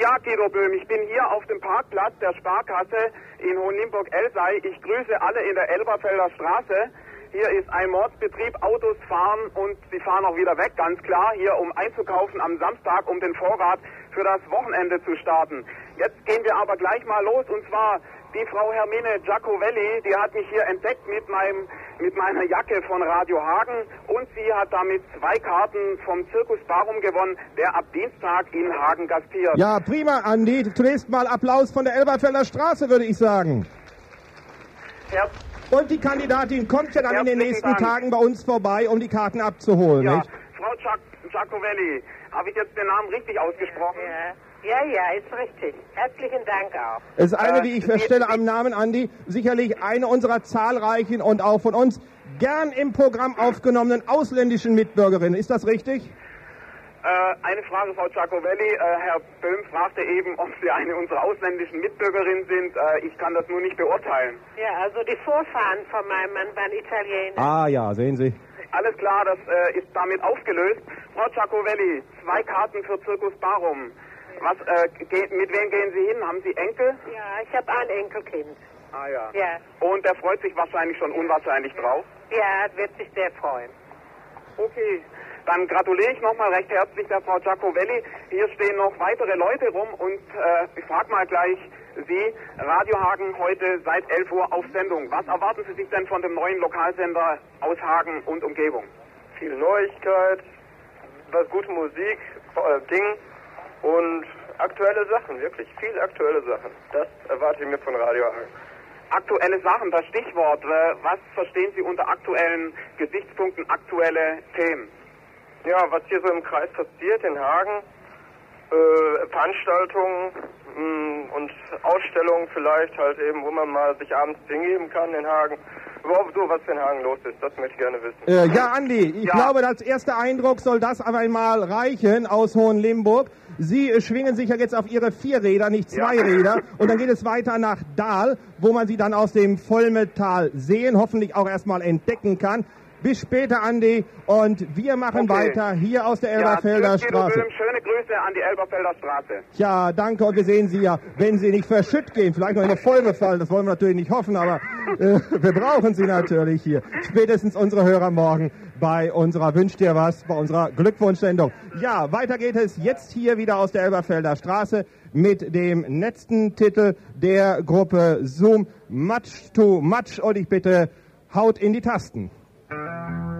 Ja, Guido Böhm, ich bin hier auf dem Parkplatz der Sparkasse in Hohenlimburg-Elsei. Ich grüße alle in der Elberfelder Straße. Hier ist ein Mordsbetrieb, Autos fahren und sie fahren auch wieder weg, ganz klar, hier um einzukaufen am Samstag, um den Vorrat für das Wochenende zu starten. Jetzt gehen wir aber gleich mal los und zwar die Frau Hermine Giacovelli, die hat mich hier entdeckt mit meinem mit meiner Jacke von Radio Hagen und sie hat damit zwei Karten vom Zirkus Barum gewonnen, der ab Dienstag in Hagen gastiert. Ja, prima, Andi. Zunächst mal Applaus von der Elberfelder Straße, würde ich sagen. Ja. Und die Kandidatin kommt ja dann in den Herzlichen nächsten Dank. Tagen bei uns vorbei, um die Karten abzuholen. Ja, Nicht? Frau Giac- Giacovelli, habe ich jetzt den Namen richtig ausgesprochen? Ja, ja, ist richtig. Herzlichen Dank auch. Es ist eine, Äh, die ich feststelle am Namen Andi, sicherlich eine unserer zahlreichen und auch von uns gern im Programm aufgenommenen ausländischen Mitbürgerinnen. Ist das richtig? Äh, eine Frage, Frau Giacovelli. Äh, Herr Böhm fragte eben, ob Sie eine unserer ausländischen Mitbürgerinnen sind. Äh, ich kann das nur nicht beurteilen. Ja, also die Vorfahren von meinem Mann waren Italiener. Ah ja, sehen Sie. Alles klar, das äh, ist damit aufgelöst. Frau Giacovelli, zwei Karten für Zirkus Barum. Was, äh, ge mit wem gehen Sie hin? Haben Sie Enkel? Ja, ich habe ein Enkelkind. Ah ja. Ja, Und der freut sich wahrscheinlich schon unwahrscheinlich drauf. ja, wird sich sehr freuen. Okay, dann gratuliere ich nochmal recht herzlich der Frau Giacovelli. Hier stehen noch weitere Leute rum und äh, ich frage mal gleich Sie, Radio Hagen heute seit 11 Uhr auf Sendung. Was erwarten Sie sich denn von dem neuen Lokalsender aus Hagen und Umgebung? viel Neuigkeit, was gute Musik, äh, Ding und aktuelle Sachen, wirklich viel aktuelle Sachen. Das erwarte ich mir von Radio Hagen. Aktuelle Sachen, das Stichwort. Äh, was verstehen Sie unter aktuellen Gesichtspunkten, aktuelle Themen? Ja, was hier so im Kreis passiert in Hagen, äh, Veranstaltungen mh, und Ausstellungen vielleicht halt eben, wo man mal sich abends hingeben kann in Hagen. Überhaupt so, was in Hagen los ist, das möchte ich gerne wissen. Äh, ja, Andi, ich glaube, als erster Eindruck soll das aber einmal reichen aus Hohenlimburg. Sie äh, schwingen sich ja jetzt auf Ihre vier Räder, nicht zwei Räder. Und dann geht es weiter nach Dahl, wo man Sie dann aus dem Vollmetall sehen, hoffentlich auch erstmal entdecken kann. Bis später, Andi. Und wir machen Okay. weiter hier aus der Elberfelder ja, Straße. Böhm, schöne Grüße an die Elberfelder Straße. Ja, danke. Und wir sehen Sie ja, wenn Sie nicht verschütt gehen, vielleicht noch in eine Folge fallen, das wollen wir natürlich nicht hoffen, aber äh, wir brauchen Sie natürlich hier. Spätestens unsere Hörer morgen bei unserer Wünsch dir was, bei unserer Glückwunschsendung. Ja, weiter geht es jetzt hier wieder aus der Elberfelder Straße mit dem letzten Titel der Gruppe Zoom Much to Much und ich bitte haut in die Tasten. Thank you.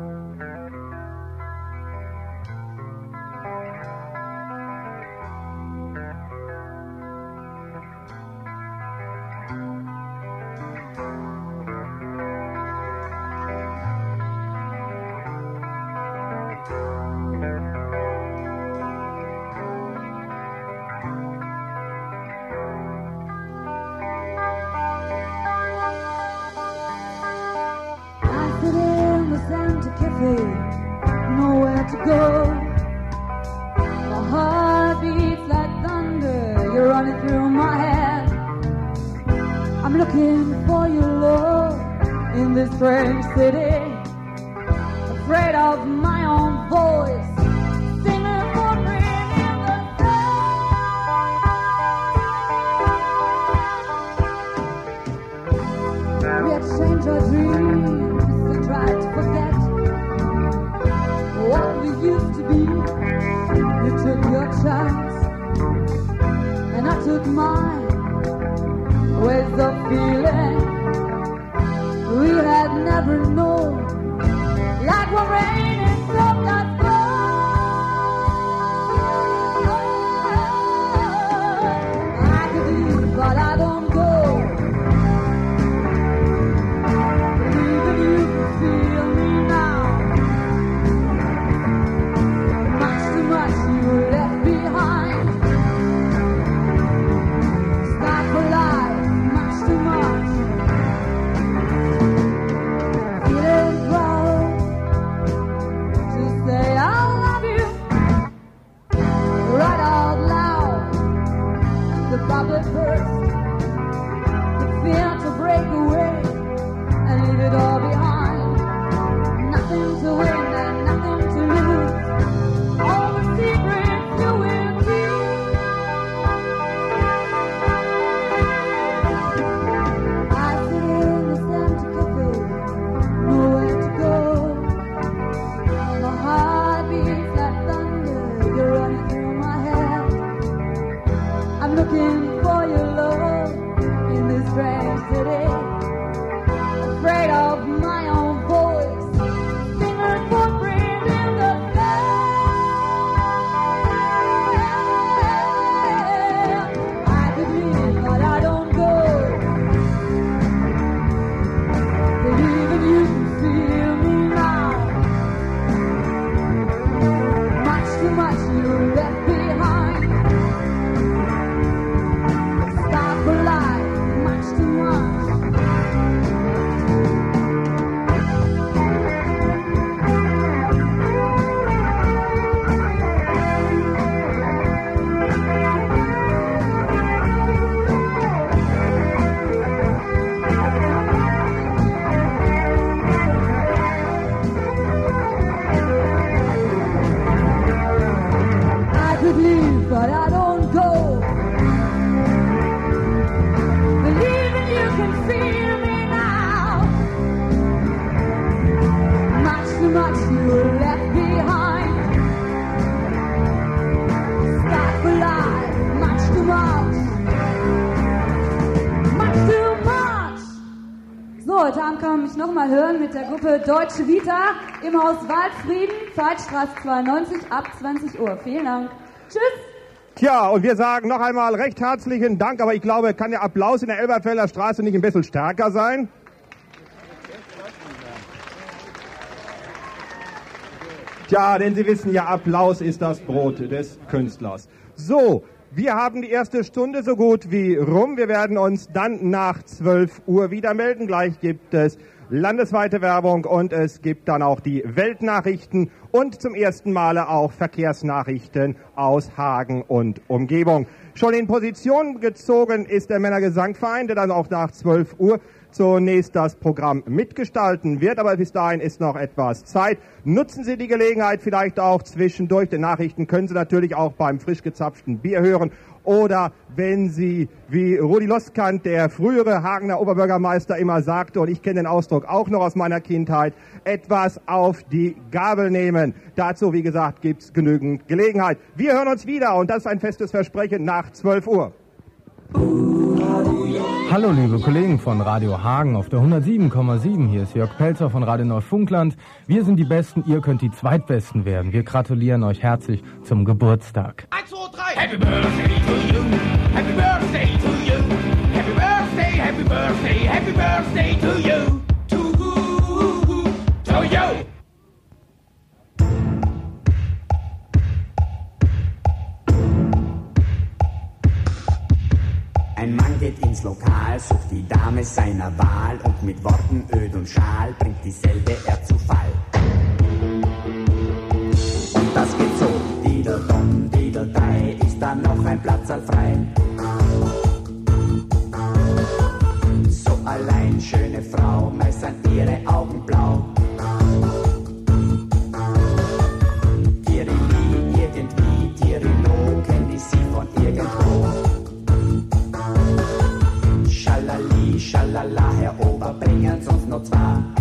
Deutsche Vita im Haus Waldfrieden, Zeitstraße 92 ab 20 Uhr. Vielen Dank. Tschüss. Tja, und wir sagen noch einmal recht herzlichen Dank, aber ich glaube, kann der Applaus in der Elberfelder Straße nicht ein bisschen stärker sein? Tja, denn Sie wissen ja, Applaus ist das Brot des Künstlers. So, wir haben die erste Stunde so gut wie rum. Wir werden uns dann nach 12 Uhr wieder melden. Gleich gibt es landesweite Werbung und es gibt dann auch die Weltnachrichten und zum ersten Male auch Verkehrsnachrichten aus Hagen und Umgebung. Schon in Position gezogen ist der Männergesangverein, der dann auch nach 12 Uhr zunächst das Programm mitgestalten wird, aber bis dahin ist noch etwas Zeit. Nutzen Sie die Gelegenheit vielleicht auch zwischendurch. Die Nachrichten können Sie natürlich auch beim frisch gezapften Bier hören oder wenn Sie, wie Rudi Loskant, der frühere Hagener Oberbürgermeister, immer sagte, und ich kenne den Ausdruck auch noch aus meiner Kindheit, etwas auf die Gabel nehmen. Dazu, wie gesagt, gibt's genügend Gelegenheit. Wir hören uns wieder und das ist ein festes Versprechen nach 12 Uhr. Hallo liebe Kollegen von Radio Hagen auf der 107,7. Hier ist Jörg Pelzer von Radio Neufundland. Wir sind die Besten, ihr könnt die Zweitbesten werden. Wir gratulieren euch herzlich zum Geburtstag. Happy birthday to you. Happy birthday to you. Happy birthday, happy birthday, happy birthday to you. To, to you. Ein Mann geht ins Lokal, sucht die Dame seiner Wahl und mit Worten öd und schal bringt dieselbe er zu Fall. Und das geht so, Didel-Dom, Didel-Dei, ist da noch ein Platz frei? So allein, schöne Frau, meist sind ihre Augen blau. Tirili, irgendwie, Tirilo, kenn ich sie von irgendwo. Schalala, Herr Ober, bringen uns noch zwei.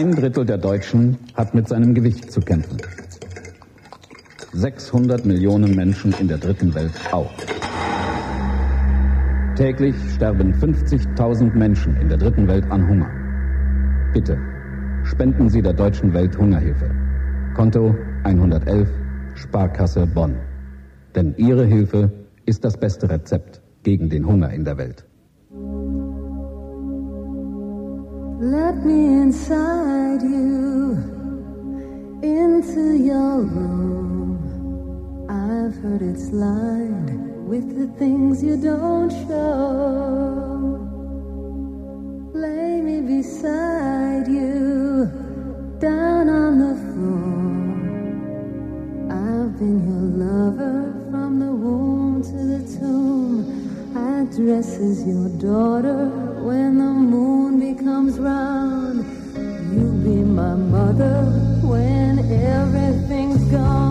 Ein Drittel der Deutschen hat mit seinem Gewicht zu kämpfen. 600 Millionen Menschen in der dritten Welt auch. Täglich sterben 50.000 Menschen in der dritten Welt an Hunger. Bitte, spenden Sie der Deutschen Welthungerhilfe. Konto 111, Sparkasse Bonn. Denn Ihre Hilfe ist das beste Rezept gegen den Hunger in der Welt. Let me inside you, into your room. I've heard it's lined with the things you don't show. Lay me beside you, down on the floor. I've been your lover from the womb to the tomb. I dress as your daughter when the moon becomes round. You'll be my mother when everything's gone.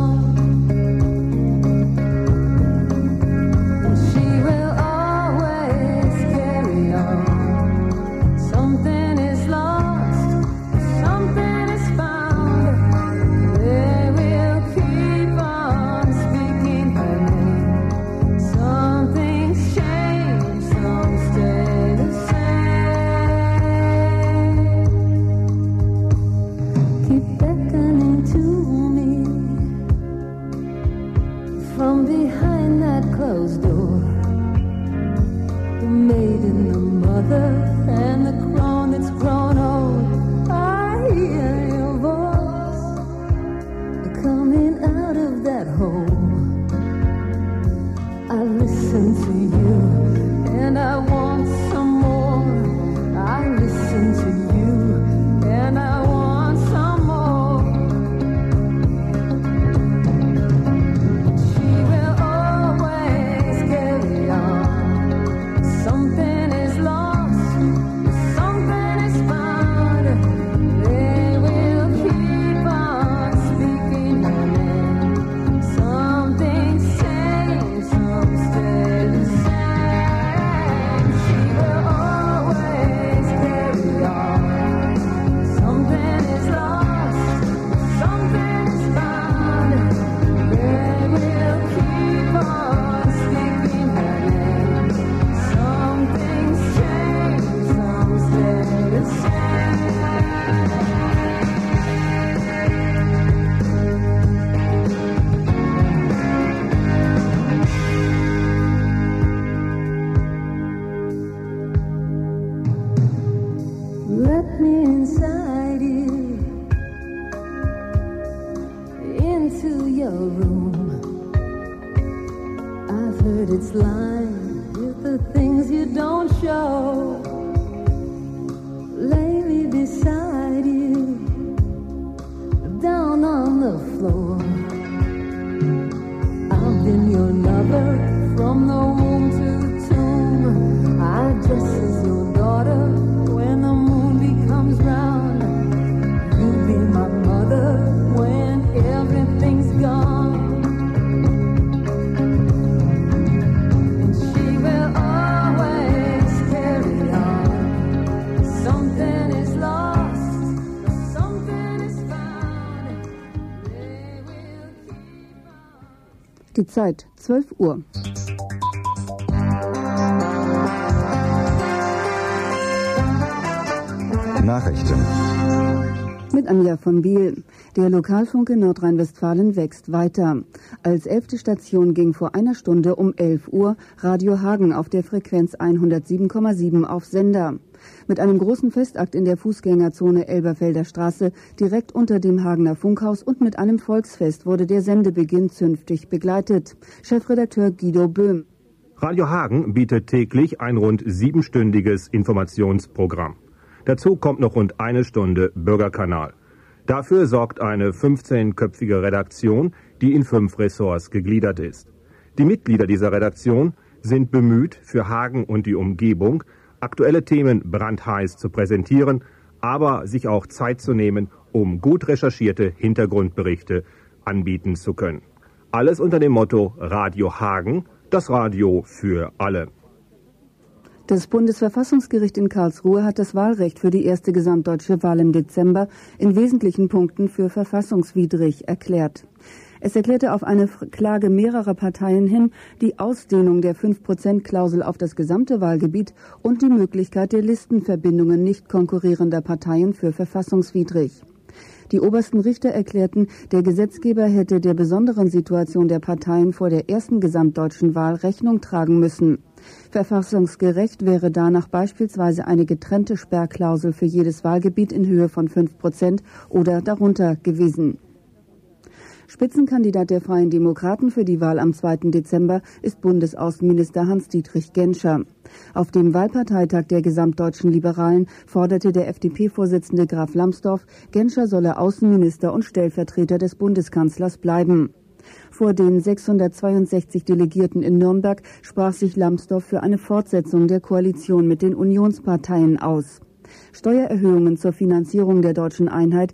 Zeit 12 Uhr. Nachrichten. Mit Anja von Biel. Der Lokalfunk in Nordrhein-Westfalen wächst weiter. Als elfte Station ging vor einer Stunde um 11 Uhr Radio Hagen auf der Frequenz 107,7 auf Sender. Mit einem großen Festakt in der Fußgängerzone Elberfelder Straße direkt unter dem Hagener Funkhaus und mit einem Volksfest wurde der Sendebeginn zünftig begleitet. Chefredakteur Guido Böhm. Radio Hagen bietet täglich ein rund siebenstündiges Informationsprogramm. Dazu kommt noch rund eine Stunde Bürgerkanal. Dafür sorgt eine 15-köpfige Redaktion, die in fünf Ressorts gegliedert ist. Die Mitglieder dieser Redaktion sind bemüht, für Hagen und die Umgebung aktuelle Themen brandheiß zu präsentieren, aber sich auch Zeit zu nehmen, um gut recherchierte Hintergrundberichte anbieten zu können. Alles unter dem Motto Radio Hagen, das Radio für alle. Das Bundesverfassungsgericht in Karlsruhe hat das Wahlrecht für die erste gesamtdeutsche Wahl im Dezember in wesentlichen Punkten für verfassungswidrig erklärt. Es erklärte auf eine Klage mehrerer Parteien hin die Ausdehnung der 5-Prozent-Klausel auf das gesamte Wahlgebiet und die Möglichkeit der Listenverbindungen nicht konkurrierender Parteien für verfassungswidrig. Die obersten Richter erklärten, der Gesetzgeber hätte der besonderen Situation der Parteien vor der ersten gesamtdeutschen Wahl Rechnung tragen müssen. Verfassungsgerecht wäre danach beispielsweise eine getrennte Sperrklausel für jedes Wahlgebiet in Höhe von 5 Prozent oder darunter gewesen. Spitzenkandidat der Freien Demokraten für die Wahl am 2. Dezember ist Bundesaußenminister Hans-Dietrich Genscher. Auf dem Wahlparteitag der gesamtdeutschen Liberalen forderte der FDP-Vorsitzende Graf Lambsdorff, Genscher solle Außenminister und Stellvertreter des Bundeskanzlers bleiben. Vor den 662 Delegierten in Nürnberg sprach sich Lambsdorff für eine Fortsetzung der Koalition mit den Unionsparteien aus. Steuererhöhungen zur Finanzierung der deutschen Einheit